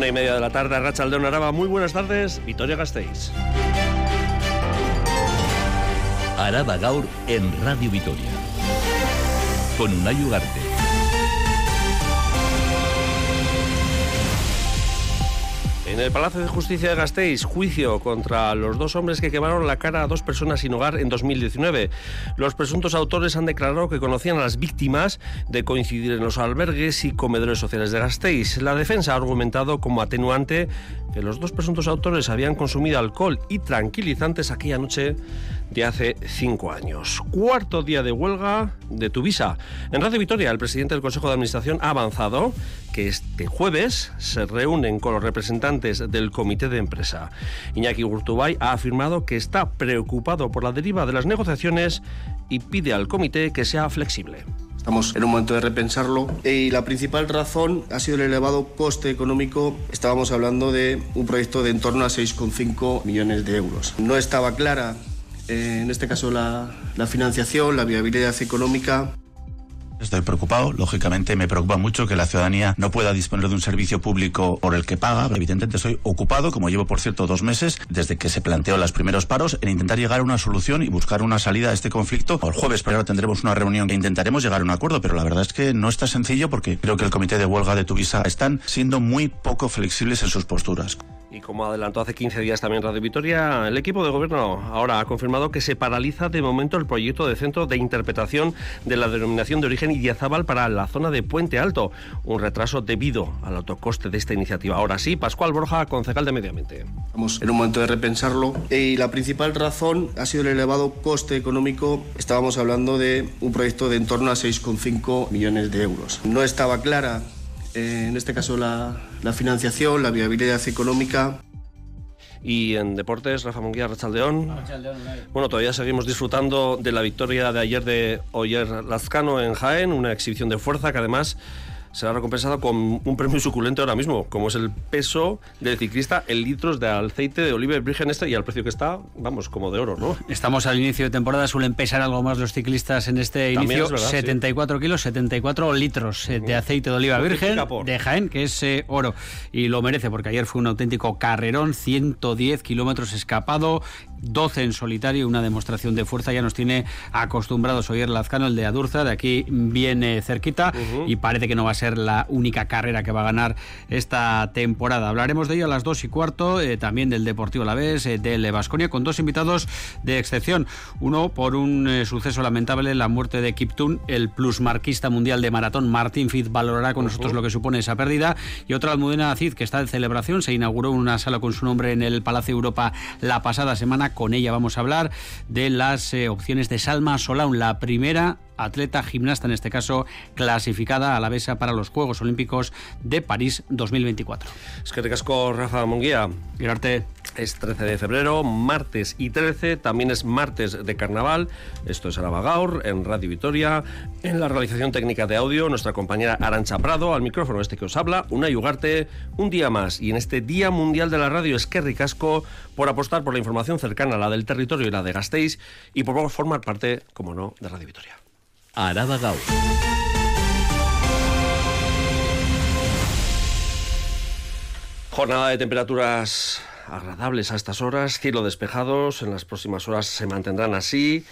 Una y media de la tarde, Racha Aldeón Araba. Muy buenas tardes, Vitoria Gasteiz. Araba Gaur en Radio Vitoria. Con Unai Ugarte. En el Palacio de Justicia de Gasteiz, juicio contra los dos hombres que quemaron la cara a dos personas sin hogar en 2019. Los presuntos autores han declarado que conocían a las víctimas de coincidir en los albergues y comedores sociales de Gasteiz. La defensa ha argumentado como atenuante que los dos presuntos autores habían consumido alcohol y tranquilizantes aquella noche de hace cinco años. Cuarto día de huelga de Tuvisa. En Radio Vitoria, el presidente del Consejo de Administración ha avanzado que este jueves se reúnen con los representantes del comité de empresa. Iñaki Urtubay ha afirmado que está preocupado por la deriva de las negociaciones y pide al comité que sea flexible. Estamos en un momento de repensarlo y la principal razón ha sido el elevado coste económico. Estábamos hablando de un proyecto de en torno a 6,5 millones de euros. No estaba clara, eh, en este caso, la, la financiación, la viabilidad económica. Estoy preocupado, lógicamente me preocupa mucho que la ciudadanía no pueda disponer de un servicio público por el que paga. Evidentemente estoy ocupado, como llevo por cierto dos meses, desde que se planteó los primeros paros, en intentar llegar a una solución y buscar una salida a este conflicto. El jueves pero tendremos una reunión e intentaremos llegar a un acuerdo, pero la verdad es que no está sencillo porque creo que el comité de huelga de Tuvisa están siendo muy poco flexibles en sus posturas. Y como adelantó hace 15 días también Radio Vitoria, el equipo de gobierno ahora ha confirmado que se paraliza de momento el proyecto de centro de interpretación de la denominación de origen Idiazábal para la zona de Puente Alto, un retraso debido al autocoste de esta iniciativa. Ahora sí, Pascual Borja, concejal de Medio Ambiente. Estamos en un momento de repensarlo y la principal razón ha sido el elevado coste económico. Estábamos hablando de un proyecto de en torno a 6,5 millones de euros. No estaba clara eh, en este caso la, la, financiación, la viabilidad económica. Y en deportes, Rafa Munguía, Rachaldeón. Bueno, todavía seguimos disfrutando de la victoria de ayer de Oyer Lazcano en Jaén, una exhibición de fuerza que además será recompensado con un premio suculento ahora mismo, como es el peso del ciclista en litros de aceite de oliva virgen este y al precio que está, vamos, como de oro, ¿no? Estamos al inicio de temporada, suelen pesar algo más los ciclistas en este inicio, verdad, 74 sí. kilos, 74 litros eh, de aceite de oliva virgen de Jaén, que es eh, oro, y lo merece porque ayer fue un auténtico carrerón, 110 kilómetros escapado, 12 en solitario, una demostración de fuerza. Ya nos tiene acostumbrados Oyer Lazcano, el de Adurza, de aquí viene cerquita uh -huh. y parece que no va a ser la única carrera que va a ganar esta temporada. Hablaremos de ello a las 2 y cuarto, eh, también del Deportivo La Vez, eh, del Vasconia, con dos invitados de excepción. Uno por un eh, suceso lamentable, la muerte de Kiptun, el plusmarquista mundial de maratón. Martín Fitz valorará con uh -huh. nosotros lo que supone esa pérdida. Y otra Almudena Cid, que está en celebración, se inauguró una sala con su nombre en el Palacio Europa la pasada semana con ella vamos a hablar de las eh, opciones de Salma Solaun, la primera atleta gimnasta, en este caso clasificada a la besa para los Juegos Olímpicos de París 2024. Es que te casco, Rafa Monguía. Mirarte. Es 13 de febrero, martes y 13, también es martes de carnaval. Esto es Araba Gaur, en Radio Vitoria. En la realización técnica de audio, nuestra compañera Arancha Prado, al micrófono este que os habla, una Ugarte, un día más. Y en este Día Mundial de la Radio es que ricasco por apostar por la información cercana a la del territorio y la de Gasteiz y por formar parte, como no, de Radio Vitoria. Araba Gaur. Jornada de temperaturas agradables a estas horas, cielo despejados, en las próximas horas se mantendrán así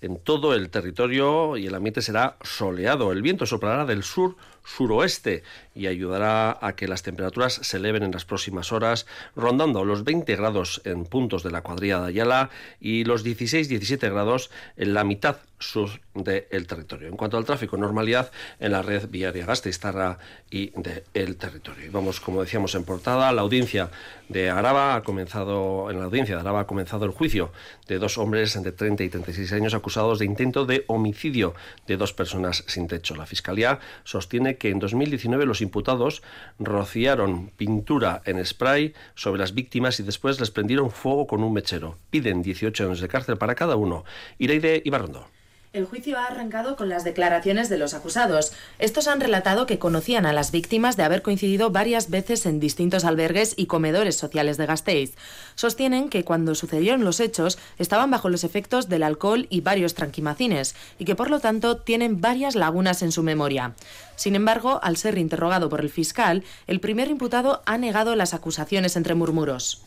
en todo el territorio y el ambiente será soleado. El viento soplará del sur suroeste y ayudará a que las temperaturas se eleven en las próximas horas, rondando los 20 grados en puntos de la cuadrilla de Ayala y los 16-17 grados en la mitad sur del territorio. En cuanto al tráfico, normalidad en la red viaria Gasteiztarra y del territorio. Y vamos, como decíamos en portada, la audiencia de Araba ha comenzado, en la audiencia de Araba ha comenzado el juicio de dos hombres entre 30 y 36 años acusados de intento de homicidio de dos personas sin techo. La Fiscalía sostiene que en 2019 los imputados rociaron pintura en spray sobre las víctimas y después les prendieron fuego con un mechero. Piden 18 años de cárcel para cada uno. Ireide Ibarrondo. El juicio ha arrancado con las declaraciones de los acusados. Estos han relatado que conocían a las víctimas de haber coincidido varias veces en distintos albergues y comedores sociales de Gasteiz. Sostienen que cuando sucedieron los hechos estaban bajo los efectos del alcohol y varios tranquimacines y que por lo tanto tienen varias lagunas en su memoria. Sin embargo, al ser interrogado por el fiscal, el primer imputado ha negado las acusaciones entre murmuros.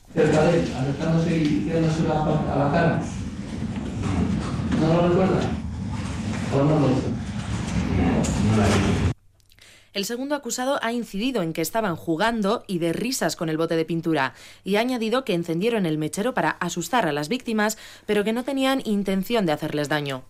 ¿No lo recuerda? El segundo acusado ha incidido en que estaban jugando y de risas con el bote de pintura y ha añadido que encendieron el mechero para asustar a las víctimas, pero que no tenían intención de hacerles daño.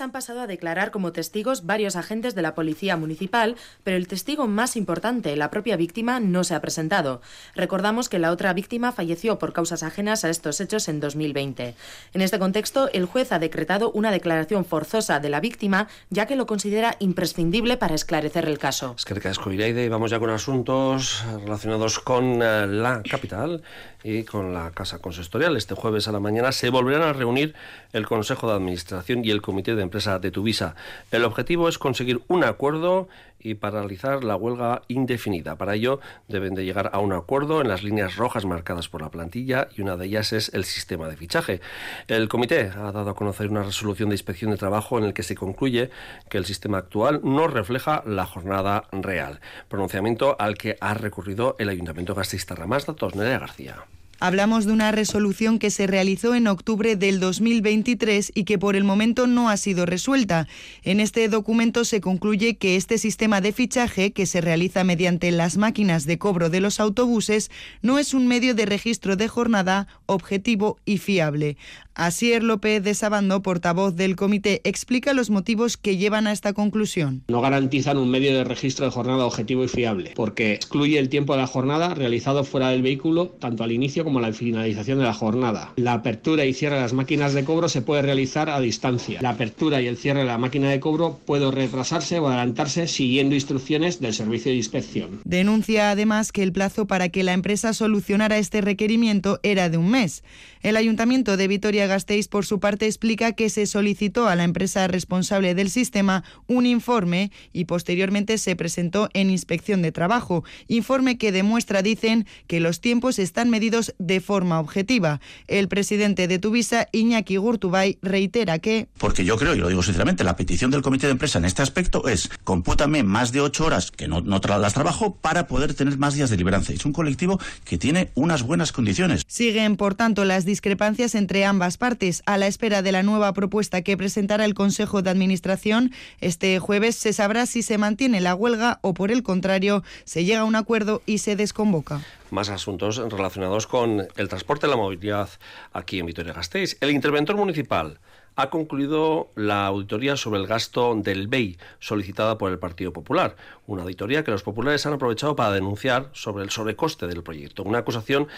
Han pasado a declarar como testigos varios agentes de la policía municipal, pero el testigo más importante, la propia víctima, no se ha presentado. Recordamos que la otra víctima falleció por causas ajenas a estos hechos en 2020. En este contexto, el juez ha decretado una declaración forzosa de la víctima, ya que lo considera imprescindible para esclarecer el caso. Es que y vamos ya con asuntos relacionados con eh, la capital y con la Casa Consistorial. Este jueves a la mañana se volverán a reunir el Consejo de Administración y el Comité de Empresa de Tuvisa. El objetivo es conseguir un acuerdo y paralizar la huelga indefinida. Para ello deben de llegar a un acuerdo en las líneas rojas marcadas por la plantilla y una de ellas es el sistema de fichaje. El comité ha dado a conocer una resolución de inspección de trabajo en el que se concluye que el sistema actual no refleja la jornada real. Pronunciamiento al que ha recurrido el Ayuntamiento Gasteiz-Tarra. Más datos, Nerea García. Hablamos de una resolución que se realizó en octubre del 2023 y que por el momento no ha sido resuelta. En este documento se concluye que este sistema de fichaje, que se realiza mediante las máquinas de cobro de los autobuses, no es un medio de registro de jornada objetivo y fiable. Asier López de Sabando, portavoz del comité, explica los motivos que llevan a esta conclusión. No garantizan un medio de registro de jornada objetivo y fiable, porque excluye el tiempo de la jornada realizado fuera del vehículo, tanto al inicio como a la finalización de la jornada. La apertura y cierre de las máquinas de cobro se puede realizar a distancia. La apertura y el cierre de la máquina de cobro puede retrasarse o adelantarse siguiendo instrucciones del servicio de inspección. Denuncia además que el plazo para que la empresa solucionara este requerimiento era de un mes. El Ayuntamiento de Vitoria Gasteiz, por su parte, explica que se solicitó a la empresa responsable del sistema un informe y posteriormente se presentó en inspección de trabajo. Informe que demuestra, dicen, que los tiempos están medidos de forma objetiva. El presidente de Tuvisa, Iñaki Gurtubay, reitera que. Porque yo creo, y lo digo sinceramente, la petición del comité de empresa en este aspecto es compútame más de ocho horas que no, no las trabajo para poder tener más días de liberancia. Es un colectivo que tiene unas buenas condiciones. Siguen, por tanto, las discrepancias entre ambas partes. A la espera de la nueva propuesta que presentará el Consejo de Administración, este jueves se sabrá si se mantiene la huelga o, por el contrario, se llega a un acuerdo y se desconvoca más asuntos relacionados con el transporte y la movilidad aquí en Vitoria-Gasteiz. El interventor municipal ha concluido la auditoría sobre el gasto del BEI solicitada por el Partido Popular, una auditoría que los populares han aprovechado para denunciar sobre el sobrecoste del proyecto, una acusación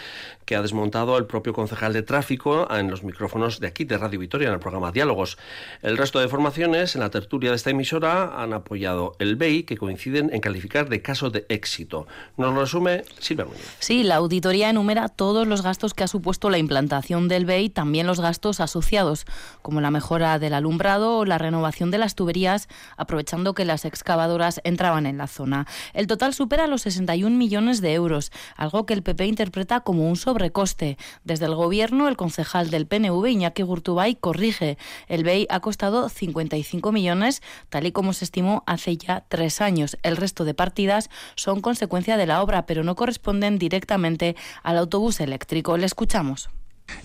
que ha desmontado el propio concejal de tráfico en los micrófonos de aquí de Radio Vitoria en el programa Diálogos. El resto de formaciones en la tertulia de esta emisora han apoyado el BEI que coinciden en calificar de caso de éxito. Nos lo resume Silvia Muñoz. Sí, la auditoría enumera todos los gastos que ha supuesto la implantación del BEI, también los gastos asociados, como la mejora del alumbrado o la renovación de las tuberías, aprovechando que las excavadoras entraban en la zona. El total supera los 61 millones de euros, algo que el PP interpreta como un sobrecoste. Desde el Gobierno, el concejal del PNV, Iñaki Gurtubay, corrige. El BEI ha costado 55 millones, tal y como se estimó hace ya tres años. El resto de partidas son consecuencia de la obra, pero no corresponden directamente al autobús eléctrico. Le escuchamos.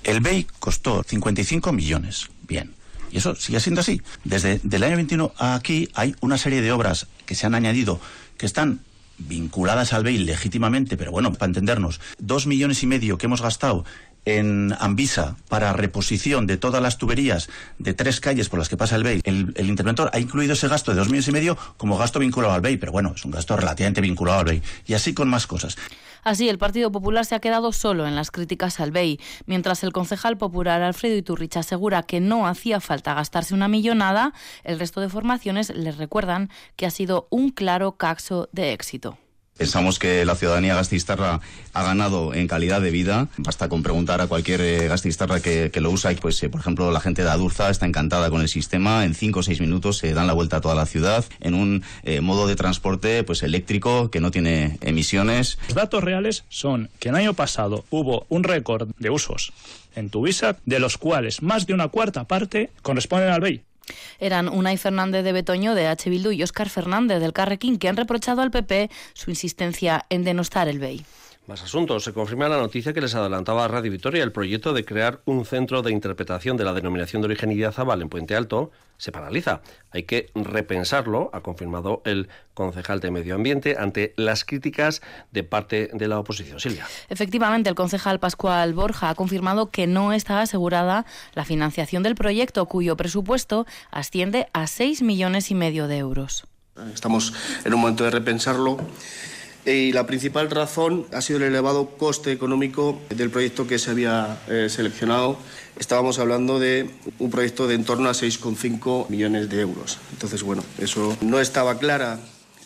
El BEI costó 55 millones. Bien. Y eso sigue siendo así. Desde el año 21 aquí hay una serie de obras que se han añadido que están vinculadas al BEI legítimamente, pero bueno, para entendernos, dos millones y medio que hemos gastado en Ambisa para reposición de todas las tuberías de tres calles por las que pasa el BEI. El, el, interventor ha incluido ese gasto de dos millones y medio como gasto vinculado al BEI, pero bueno, es un gasto relativamente vinculado al BEI. Y así con más cosas. Así, el Partido Popular se ha quedado solo en las críticas al BEI, mientras el concejal popular Alfredo Iturrich asegura que no hacía falta gastarse una millonada, el resto de formaciones les recuerdan que ha sido un claro caso de éxito. Pensamos que la ciudadanía gastistarra ha ganado en calidad de vida. Basta con preguntar a cualquier eh, gastistarra que, lo usa y, pues, eh, por ejemplo, la gente de Adurza está encantada con el sistema. En cinco o seis minutos se dan la vuelta a toda la ciudad en un eh, modo de transporte pues eléctrico que no tiene emisiones. Los datos reales son que el año pasado hubo un récord de usos en Tuvisa, de los cuales más de una cuarta parte corresponden al BEI. Eran Unai Fernández de Betoño de H. Bildu y Óscar Fernández del Carrequín, que han reprochado al PP su insistencia en denostar el BEI. Más asuntos. Se confirma la noticia que les adelantaba a Radio Vitoria el proyecto de crear un centro de interpretación de la denominación de origen Idiazabal en Puente Alto se paraliza. Hay que repensarlo, ha confirmado el concejal de Medio Ambiente ante las críticas de parte de la oposición. Silvia. Efectivamente, el concejal Pascual Borja ha confirmado que no está asegurada la financiación del proyecto, cuyo presupuesto asciende a 6 millones y medio de euros. Estamos en un momento de repensarlo y la principal razón ha sido el elevado coste económico del proyecto que se había eh, seleccionado. Estábamos hablando de un proyecto de en torno a 6,5 millones de euros. Entonces, bueno, eso no estaba clara,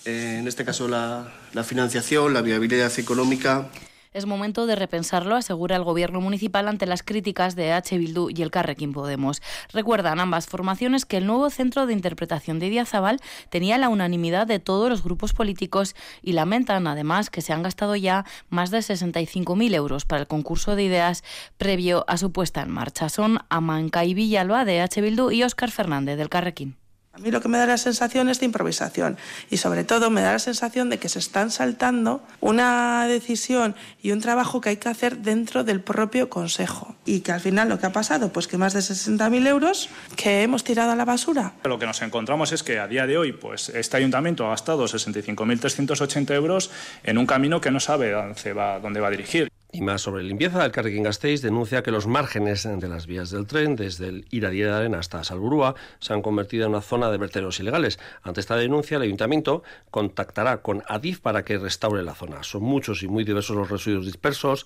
eh, en este caso, la, la financiación, la viabilidad económica. Es momento de repensarlo, asegura el gobierno municipal ante las críticas de H. Bildu y el Carrequín Podemos. Recuerdan ambas formaciones que el nuevo centro de interpretación de Idiazabal tenía la unanimidad de todos los grupos políticos y lamentan además que se han gastado ya más de 65.000 euros para el concurso de ideas previo a su puesta en marcha. Son y Villalba de H. Bildu y Óscar Fernández del Carrequín. A mí lo que me da la sensación es de improvisación y sobre todo me da la sensación de que se están saltando una decisión y un trabajo que hay que hacer dentro del propio Consejo y que al final lo que ha pasado, pues que más de 60.000 euros que hemos tirado a la basura. Lo que nos encontramos es que a día de hoy, pues este ayuntamiento ha gastado 65.380 euros en un camino que no sabe dónde va, dónde va a dirigir. Y más sobre limpieza, el Carrequín Gasteiz denuncia que los márgenes de las vías del tren, desde el Iradier de Arena hasta Salburúa, se han convertido en una zona de vertederos ilegales. Ante esta denuncia, el Ayuntamiento contactará con ADIF para que restaure la zona. Son muchos y muy diversos los residuos dispersos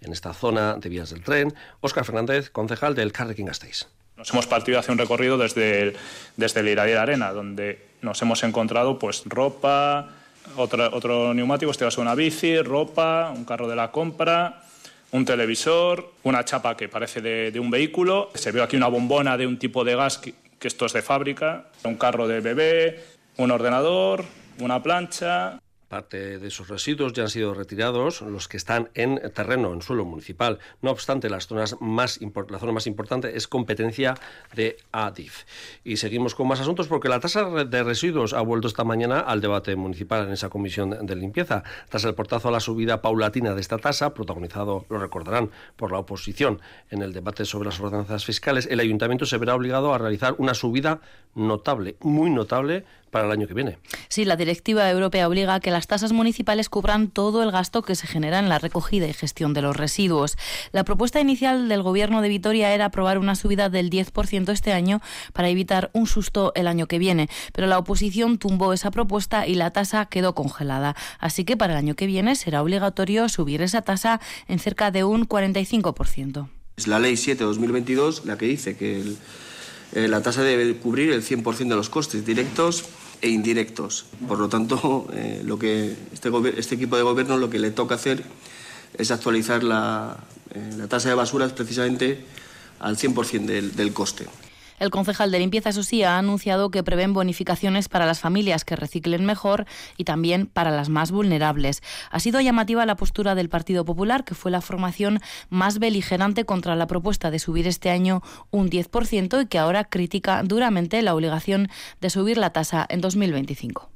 en esta zona de vías del tren. Óscar Fernández, concejal del Carrequín Gasteiz. Nos hemos partido hacia un recorrido desde el, desde el Iradier de Arena, donde nos hemos encontrado pues ropa, otro, neumático, este caso una bici, ropa, un carro de la compra, un televisor, una chapa que parece de, un vehículo. Se ve aquí una bombona de un tipo de gas que esto es de fábrica, un carro de bebé, un ordenador, una plancha. Parte de esos residuos ya han sido retirados, los que están en terreno, en suelo municipal. No obstante, las zonas más la zona más importante es competencia de ADIF. Y seguimos con más asuntos porque la tasa de residuos ha vuelto esta mañana al debate municipal en esa comisión de limpieza. Tras el portazo a la subida paulatina de esta tasa, protagonizado, lo recordarán, por la oposición en el debate sobre las ordenanzas fiscales, el ayuntamiento se verá obligado a realizar una subida notable, muy notable, para el año que viene. Sí, la directiva europea obliga a que las tasas municipales cubran todo el gasto que se genera en la recogida y gestión de los residuos. La propuesta inicial del Gobierno de Vitoria era aprobar una subida del 10% este año para evitar un susto el año que viene, pero la oposición tumbó esa propuesta y la tasa quedó congelada. Así que para el año que viene será obligatorio subir esa tasa en cerca de un 45%. Es la Ley 7-2022 la que dice que el eh, la tasa debe cubrir el 100% de los costes directos e indirectos. Por lo tanto, eh, lo que este, este, equipo de gobierno lo que le toca hacer es actualizar la, eh, tasa de basuras precisamente al 100% del, del coste. El concejal de limpieza, eso ha anunciado que prevén bonificaciones para las familias que reciclen mejor y también para las más vulnerables. Ha sido llamativa la postura del Partido Popular, que fue la formación más beligerante contra la propuesta de subir este año un 10% y que ahora critica duramente la obligación de subir la tasa en 2025.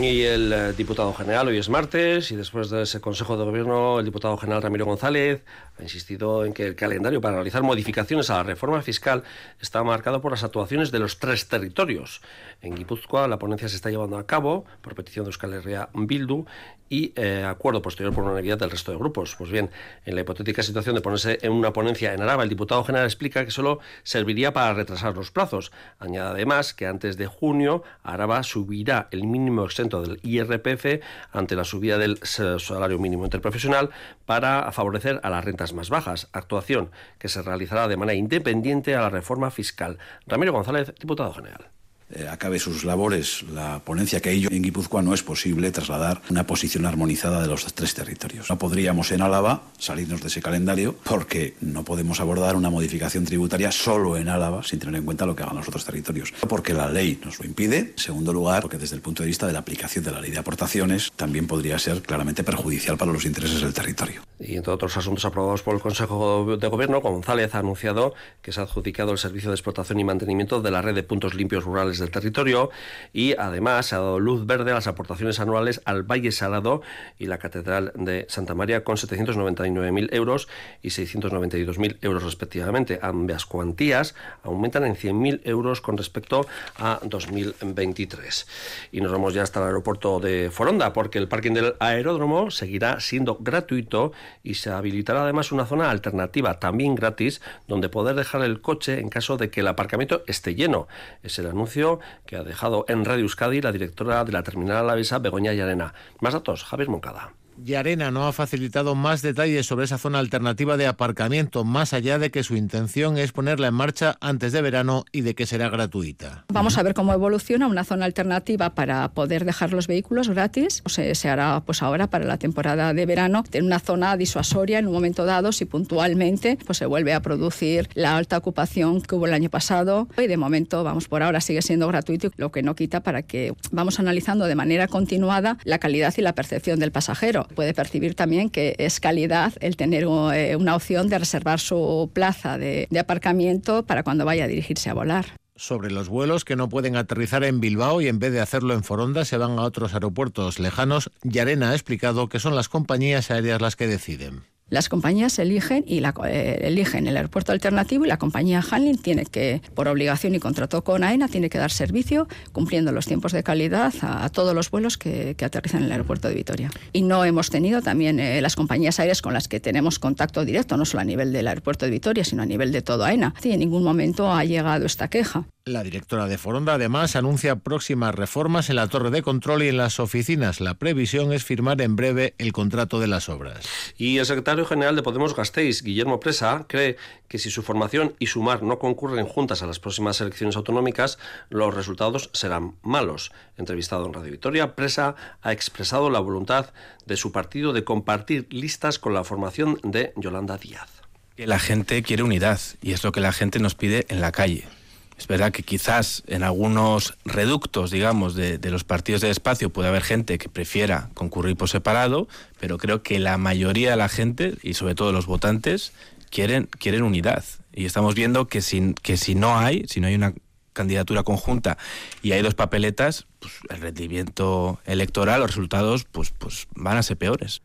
Y el eh, diputado general, hoy es martes, y después de ese Consejo de Gobierno, el diputado general Ramiro González ha insistido en que el calendario para realizar modificaciones a la reforma fiscal está marcado por las actuaciones de los tres territorios. En Guipúzcoa la ponencia se está llevando a cabo por petición de Euskal Herria Bildu y eh, acuerdo posterior por unanimidad del resto de grupos. Pues bien, en la hipotética situación de ponerse en una ponencia en Araba, el diputado general explica que solo serviría para retrasar los plazos. Añade además que antes de junio Araba subirá el mínimo exento del IRPF ante la subida del salario mínimo interprofesional para favorecer a las más bajas, actuación que se realizará de manera independiente a la reforma fiscal. Ramiro González, diputado general. Eh, acabe sus labores la ponencia que ello en Guipúzcoa no es posible trasladar una posición armonizada de los tres territorios. No podríamos en Álava salirnos de ese calendario porque no podemos abordar una modificación tributaria solo en Álava sin tener en cuenta lo que hagan los otros territorios. Porque la ley nos lo impide. En segundo lugar, porque desde el punto de vista de la aplicación de la ley de aportaciones también podría ser claramente perjudicial para los intereses del territorio. Y entre otros asuntos aprobados por el Consejo de Gobierno, González ha anunciado que se ha adjudicado el servicio de explotación y mantenimiento de la red de puntos limpios rurales del territorio y además se ha dado luz verde a las aportaciones anuales al Valle Salado y la Catedral de Santa María con 799.000 euros y 692.000 euros respectivamente. Ambas cuantías aumentan en 100.000 euros con respecto a 2023. Y nos vamos ya hasta el aeropuerto de Foronda porque el parking del aeródromo seguirá siendo gratuito y se habilitará además una zona alternativa también gratis donde poder dejar el coche en caso de que el aparcamiento esté lleno. Es el anuncio que ha dejado en Radio Euskadi la directora de la terminal alavesa, Begoña Llarena. Más datos, Javier Moncada. Arena no ha facilitado más detalles sobre esa zona alternativa de aparcamiento, más allá de que su intención es ponerla en marcha antes de verano y de que será gratuita. Vamos a ver cómo evoluciona una zona alternativa para poder dejar los vehículos gratis. Se, se hará pues ahora para la temporada de verano en una zona disuasoria en un momento dado si puntualmente pues se vuelve a producir la alta ocupación que hubo el año pasado y de momento vamos por ahora sigue siendo gratuito lo que no quita para que vamos analizando de manera continuada la calidad y la percepción del pasajero puede percibir también que es calidad el tener eh, una opción de reservar su plaza de, de aparcamiento para cuando vaya a dirigirse a volar sobre los vuelos que no pueden aterrizar en Bilbao y en vez de hacerlo en Foronda se van a otros aeropuertos lejanos, Yarena ha explicado que son las compañías aéreas las que deciden. Las compañías eligen y la, eh, eligen el aeropuerto alternativo y la compañía Handling tiene que, por obligación y contrato con AENA, tiene que dar servicio cumpliendo los tiempos de calidad a, todos los vuelos que, aterrizan en el aeropuerto de Vitoria. Y no hemos tenido también eh, las compañías aéreas con las que tenemos contacto directo, no solo a nivel del aeropuerto de Vitoria, sino a nivel de todo AENA. Y en ningún momento ha llegado esta queja. La directora de Foronda además anuncia próximas reformas en la torre de control y en las oficinas. La previsión es firmar en breve el contrato de las obras. Y el secretario general de Podemos Gasteiz, Guillermo Presa, cree que si su formación y Sumar no concurren juntas a las próximas elecciones autonómicas, los resultados serán malos. Entrevistado en Radio Victoria, Presa ha expresado la voluntad de su partido de compartir listas con la formación de Yolanda Díaz. Que la gente quiere unidad y es lo que la gente nos pide en la calle es verdad que quizás en algunos reductos, digamos, de, los partidos de espacio puede haber gente que prefiera concurrir por separado, pero creo que la mayoría de la gente, y sobre todo los votantes, quieren, quieren unidad. Y estamos viendo que si, que si no hay, si no hay una candidatura conjunta y hay dos papeletas, pues el rendimiento electoral, los resultados, pues, pues van a ser peores.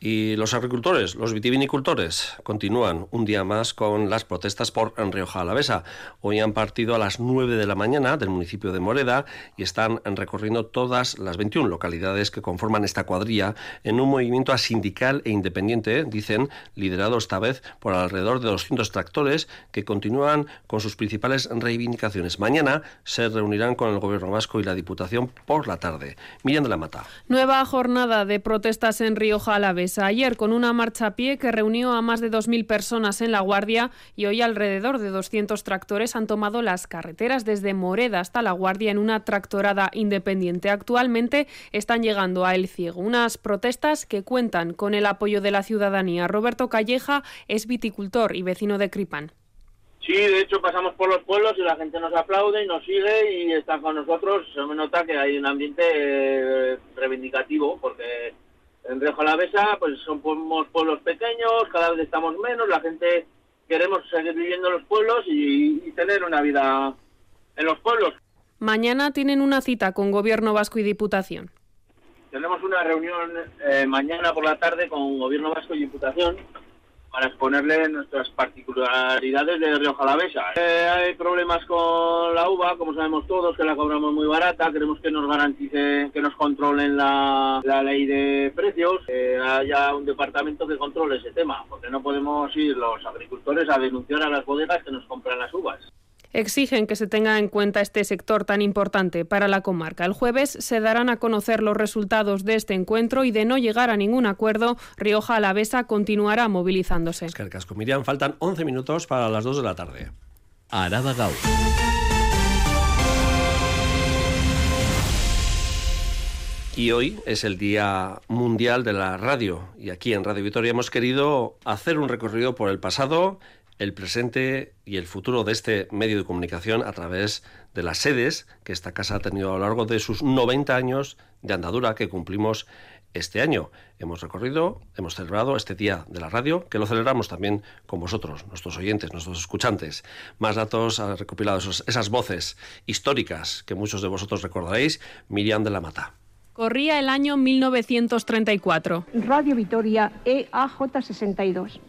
Y los agricultores, los vitivinicultores, continúan un día más con las protestas por Rioja Alavesa. Hoy han partido a las 9 de la mañana del municipio de Moreda y están recorriendo todas las 21 localidades que conforman esta cuadrilla en un movimiento asindical e independiente, dicen, liderado esta vez por alrededor de 200 tractores que continúan con sus principales reivindicaciones. Mañana se reunirán con el Gobierno vasco y la Diputación por la tarde. Miriam de la Mata. Nueva jornada de protestas en Rioja Alavesa ayer con una marcha a pie que reunió a más de 2.000 personas en La Guardia y hoy alrededor de 200 tractores han tomado las carreteras desde Moreda hasta La Guardia en una tractorada independiente. Actualmente están llegando a El Ciego, unas protestas que cuentan con el apoyo de la ciudadanía. Roberto Calleja es viticultor y vecino de Cripan. Sí, de hecho pasamos por los pueblos y la gente nos aplaude y nos sigue y está con nosotros. Se me nota que hay un ambiente eh, reivindicativo porque en Rioja pues somos pueblos pequeños, cada vez estamos menos, la gente queremos seguir viviendo en los pueblos y, tener una vida en los pueblos. Mañana tienen una cita con Gobierno Vasco y Diputación. Tenemos una reunión eh, mañana por la tarde con Gobierno Vasco y Diputación para exponerle nuestras particularidades de Rioja Alavesa. Eh, hay problemas con la uva, como sabemos todos, que la cobramos muy barata. Queremos que nos garantice, que nos controlen la, ley de precios, que haya un departamento que controle ese tema, porque no podemos ir los agricultores a denunciar a las bodegas que nos compran las uvas. Exigen que se tenga en cuenta este sector tan importante para la comarca. El jueves se darán a conocer los resultados de este encuentro y de no llegar a ningún acuerdo, Rioja Alavesa continuará movilizándose. Es que el casco Miriam, faltan 11 minutos para las 2 de la tarde. Araba Gaur. Y hoy es el Día Mundial de la Radio y aquí en Radio Vitoria hemos querido hacer un recorrido por el pasado, el presente y el futuro de este medio de comunicación a través de las sedes que esta casa ha tenido a lo largo de sus 90 años de andadura que cumplimos este año. Hemos recorrido, hemos celebrado este Día de la Radio, que lo celebramos también con vosotros, nuestros oyentes, nuestros escuchantes. Más datos han recopilado esas voces históricas que muchos de vosotros recordaréis. Miriam de la Mata. Corría el año 1934. Radio Vitoria EAJ62.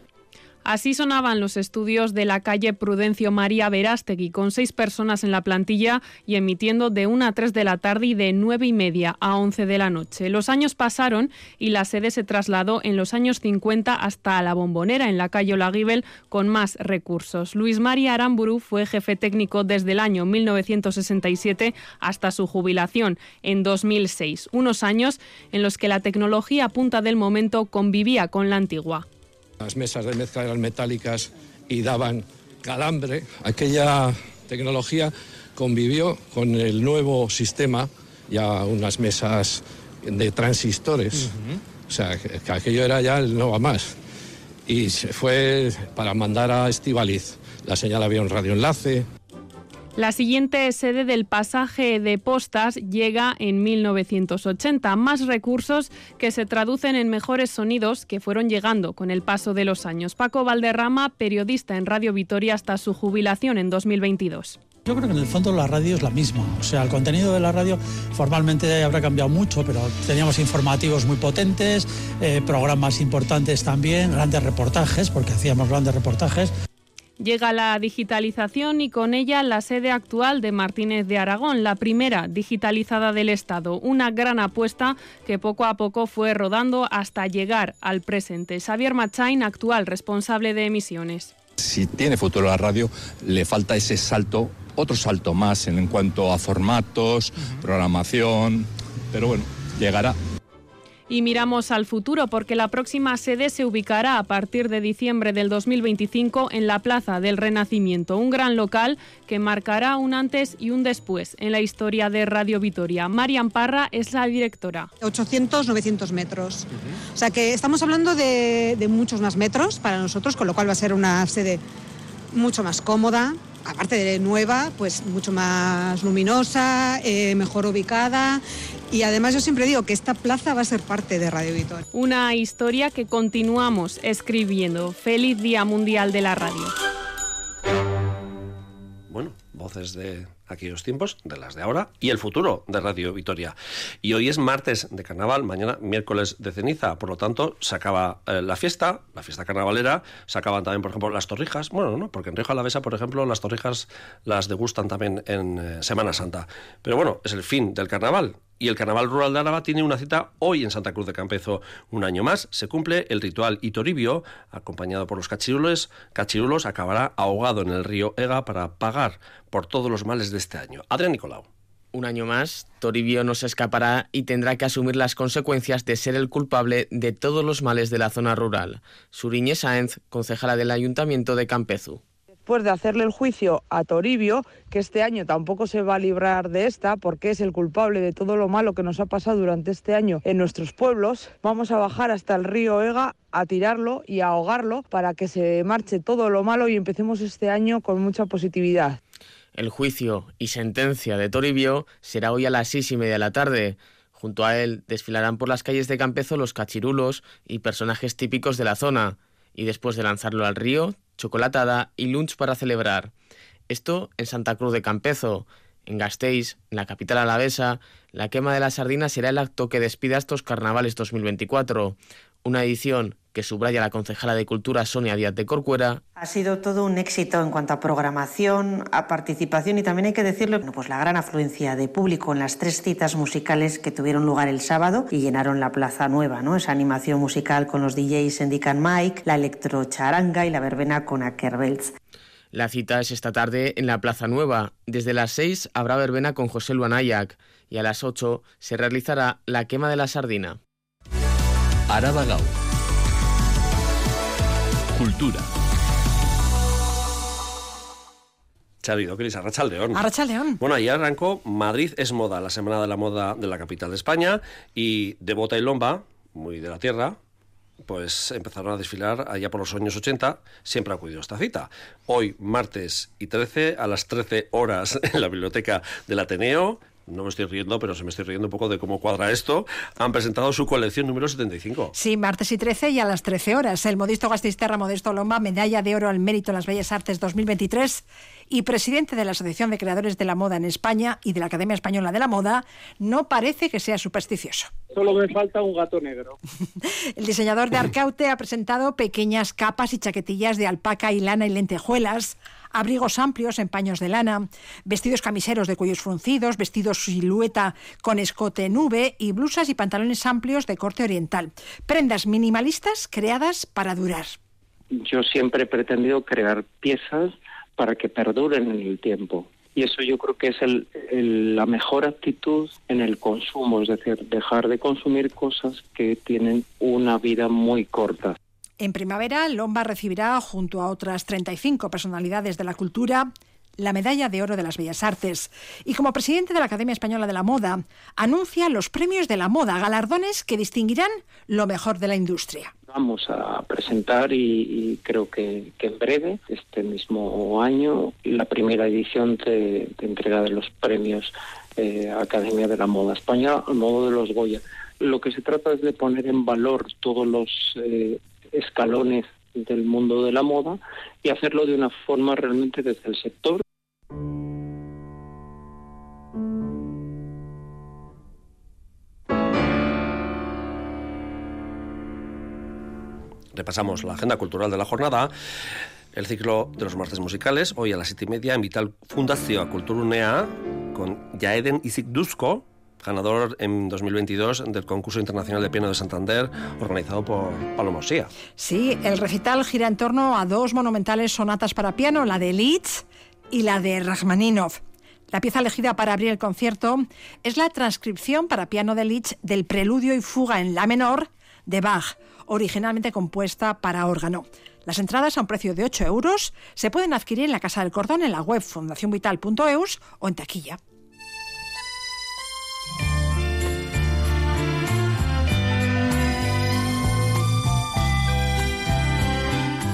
Así sonaban los estudios de la calle Prudencio María Verástegui, con seis personas en la plantilla y emitiendo de 1 a 3 de la tarde y de 9 y media a 11 de la noche. Los años pasaron y la sede se trasladó en los años 50 hasta la Bombonera, en la calle Olaguibel, con más recursos. Luis María Aramburu fue jefe técnico desde el año 1967 hasta su jubilación en 2006, unos años en los que la tecnología punta del momento convivía con la antigua. Las mesas de mezcla eran metálicas y daban calambre. Aquella tecnología convivió con el nuevo sistema, ya unas mesas de transistores. O sea, que aquello era ya el no va más. Y se fue para mandar a Estivaliz. La señal había un radioenlace, la siguiente sede del pasaje de postas llega en 1980. Más recursos que se traducen en mejores sonidos que fueron llegando con el paso de los años. Paco Valderrama, periodista en Radio Vitoria hasta su jubilación en 2022. Yo creo que en el fondo la radio es la misma. O sea, el contenido de la radio formalmente habrá cambiado mucho, pero teníamos informativos muy potentes, eh, programas importantes también, grandes reportajes, porque hacíamos grandes reportajes. Llega la digitalización y con ella la sede actual de Martínez de Aragón, la primera digitalizada del Estado. Una gran apuesta que poco a poco fue rodando hasta llegar al presente. Xavier Machain, actual responsable de emisiones. Si tiene futuro la radio, le falta ese salto, otro salto más en cuanto a formatos, programación, pero bueno, llegará y miramos al futuro porque la próxima sede se ubicará a partir de diciembre del 2025 en la Plaza del Renacimiento, un gran local que marcará un antes y un después en la historia de Radio Vitoria. Marian Parra es la directora. 800, 900 metros. O sea que estamos hablando de, de muchos más metros para nosotros, con lo cual va a ser una sede mucho más cómoda, aparte de nueva, pues mucho más luminosa, eh, mejor ubicada. Y además yo siempre digo que esta plaza va a ser parte de Radio Vitoria. Una historia que continuamos escribiendo. Feliz Día Mundial de la Radio. Bueno, voces de aquellos tiempos, de las de ahora, y el futuro de Radio Vitoria. Y hoy es martes de carnaval, mañana miércoles de ceniza, por lo tanto se acaba eh, la fiesta, la fiesta carnavalera, se acaban también, por ejemplo, las torrijas, bueno, no, porque en Rioja Alavesa, por ejemplo, las torrijas las degustan también en eh, Semana Santa. Pero bueno, es el fin del carnaval, y el Carnaval Rural de Álava tiene una cita hoy en Santa Cruz de Campezo. Un año más se cumple el ritual Itoribio, acompañado por los cachirulos. Cachirulos acabará ahogado en el río Ega para pagar por todos los males de este año. Adrián Nicolau. Un año más, Toribio no se escapará y tendrá que asumir las consecuencias de ser el culpable de todos los males de la zona rural. Suriñe Sáenz, concejala del Ayuntamiento de Campezu después de hacerle el juicio a Toribio, que este año tampoco se va a librar de esta porque es el culpable de todo lo malo que nos ha pasado durante este año en nuestros pueblos, vamos a bajar hasta el río Ega a tirarlo y a ahogarlo para que se marche todo lo malo y empecemos este año con mucha positividad. El juicio y sentencia de Toribio será hoy a las seis y media de la tarde. Junto a él desfilarán por las calles de Campezo los cachirulos y personajes típicos de la zona. Y después de lanzarlo al río, chocolatada y lunch para celebrar. Esto en Santa Cruz de Campezo. En Gasteiz, en la capital alavesa, la quema de la sardina será el acto que despida estos carnavales 2024. Una edición que subraya la concejala de Cultura Sonia Díaz de Corcuera. Ha sido todo un éxito en cuanto a programación, a participación y también hay que decirlo, pues la gran afluencia de público en las tres citas musicales que tuvieron lugar el sábado y llenaron la Plaza Nueva, ¿no? Esa animación musical con los DJs Endican Mike, la electrocharanga y la verbena con Ackerbelts. La cita es esta tarde en la Plaza Nueva. Desde las 6 habrá verbena con José Luanayac y a las 8 se realizará la quema de la sardina. Araba. Cultura. Xavi Docris, Arrachaldeón. Arrachaldeón. Bueno, ayer arrancó Madrid es moda, la semana de la moda de la capital de España, y de bota y lomba, muy de la tierra, pues empezaron a desfilar allá por los años 80, siempre ha acudido esta cita. Hoy, martes y 13, a las 13 horas en la biblioteca del Ateneo, no me estoy riendo, pero se me estoy riendo un poco de cómo cuadra esto, han presentado su colección número 75. Sí, martes y 13 y a las 13 horas. El modisto Gastisterra Modesto Lomba, medalla de oro al mérito en las Bellas Artes 2023 y presidente de la Asociación de Creadores de la Moda en España y de la Academia Española de la Moda, no parece que sea supersticioso. Solo me falta un gato negro. El diseñador de Arcaute ha presentado pequeñas capas y chaquetillas de alpaca y lana y lentejuelas, abrigos amplios en paños de lana, vestidos camiseros de cuellos fruncidos, vestidos silueta con escote nube y blusas y pantalones amplios de corte oriental. Prendas minimalistas creadas para durar. Yo siempre he pretendido crear piezas para que perduren en el tiempo. Y eso yo creo que es el, la mejor actitud en el consumo, es decir, dejar de consumir cosas que tienen una vida muy corta. En primavera, Lomba recibirá, junto a otras 35 personalidades de la cultura, la Medalla de Oro de las Bellas Artes y como presidente de la Academia Española de la Moda anuncia los premios de la moda, galardones que distinguirán lo mejor de la industria. Vamos a presentar y, creo que, en breve, este mismo año, la primera edición de, entrega de los premios eh, Academia de la Moda Española al modo de los Goya. Lo que se trata es de poner en valor todos los eh, escalones del mundo de la moda y hacerlo de una forma realmente desde el sector. Repasamos la agenda cultural de la jornada. El ciclo de los martes musicales, hoy a las siete y media en Vital Fundación Culturunea con Jaeden Dusko, ganador en 2022 del concurso internacional de piano de Santander organizado por Pablo Sí, el recital gira en torno a dos monumentales sonatas para piano, la de Liszt y la de Rachmaninoff. La pieza elegida para abrir el concierto es la transcripción para piano de Liszt del preludio y fuga en la menor de Bach, originalmente compuesta para órgano. Las entradas a un precio de 8 euros se pueden adquirir en la Casa del Cordón, en la web fundacionvital.eus o en taquilla.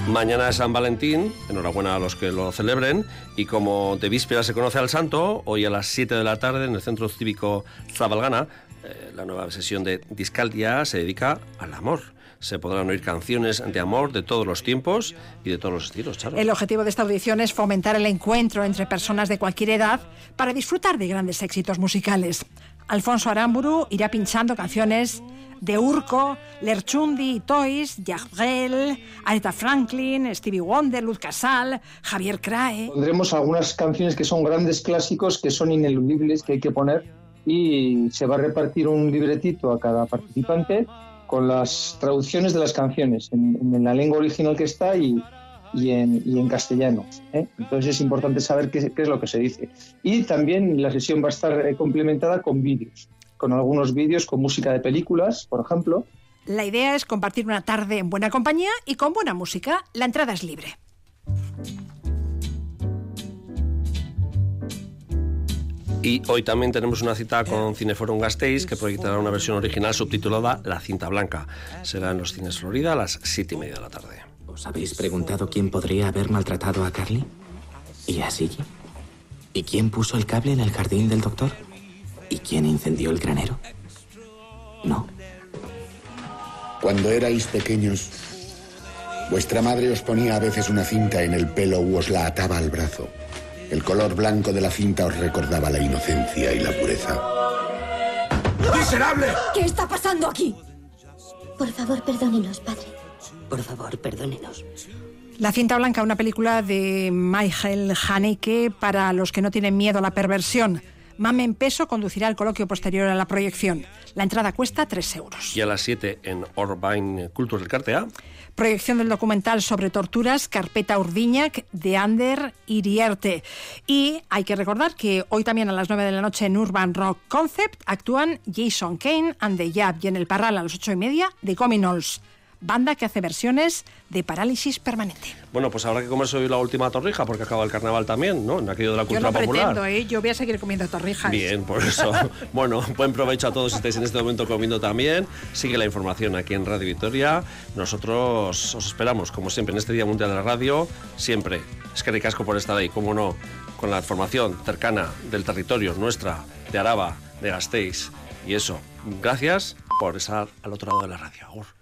Mañana es San Valentín, enhorabuena a los que lo celebren, y como de víspera se conoce al santo, hoy a las 7 de la tarde en el Centro Cívico Zabalgana, eh, la nueva sesión de Discaldia se dedica al amor. Se podrán oír canciones de amor de todos los tiempos y de todos los estilos, Charo. El objetivo de esta audición es fomentar el encuentro entre personas de cualquier edad para disfrutar de grandes éxitos musicales. Alfonso Aramburu irá pinchando canciones de Urco, Lerchundi, Toys, Jagel, Aretha Franklin, Stevie Wonder, Luz Casal, Javier Crae. Pondremos algunas canciones que son grandes clásicos, que son ineludibles, que hay que poner, y se va a repartir un libretito a cada participante con las traducciones de las canciones en, la lengua original que está y, y, en, castellano. ¿eh? Entonces es importante saber qué, qué, es lo que se dice. Y también la sesión va a estar eh, complementada con vídeos con algunos vídeos con música de películas, por ejemplo. La idea es compartir una tarde en buena compañía y con buena música. La entrada es libre. Y hoy también tenemos una cita con Cineforum Gasteiz que proyectará una versión original subtitulada La cinta blanca. Será en los cines Florida a las siete y media de la tarde. ¿Os habéis preguntado quién podría haber maltratado a Carly? ¿Y a Siggy? ¿Y quién puso el cable en el jardín del doctor? ¿Y quién incendió el granero? No. Cuando erais pequeños, vuestra madre os ponía a veces una cinta en el pelo u os la ataba al brazo. El color blanco de la cinta os recordaba la inocencia y la pureza. ¡Miserable! ¿Qué está pasando aquí? Por favor, perdónenos, padre. Por favor, perdónenos. La cinta blanca, una película de Michael Haneke para los que no tienen miedo a la perversión Mamen Peso conducirá el coloquio posterior a la proyección. La entrada cuesta 3 euros. Y a las 7 en Orbain Cultural Cartea. Proyección del documental sobre torturas, Carpeta Urdiñac, de Ander Irierte. Y hay que recordar que hoy también a las 9 de la noche en Urban Rock Concept actúan Jason Kane and the Jab y en el Parral a las 8 y media de Cominols banda que hace versiones de parálisis permanente. Bueno, pues habrá que comerse hoy la última torrija porque acaba el carnaval también, ¿no? En aquello de la cultura yo no popular. Pretendo, ¿eh? Yo voy a seguir comiendo torrijas. Bien, por eso. bueno, buen provecho a todos si estáis en este momento comiendo también. Sigue la información aquí en Radio Victoria. Nosotros os esperamos, como siempre, en este Día Mundial de la Radio. Siempre. Es que ricasco por estar ahí, como no, con la información cercana del territorio nuestra, de Araba, de Gasteiz. Y eso, gracias por estar al otro lado de la radio.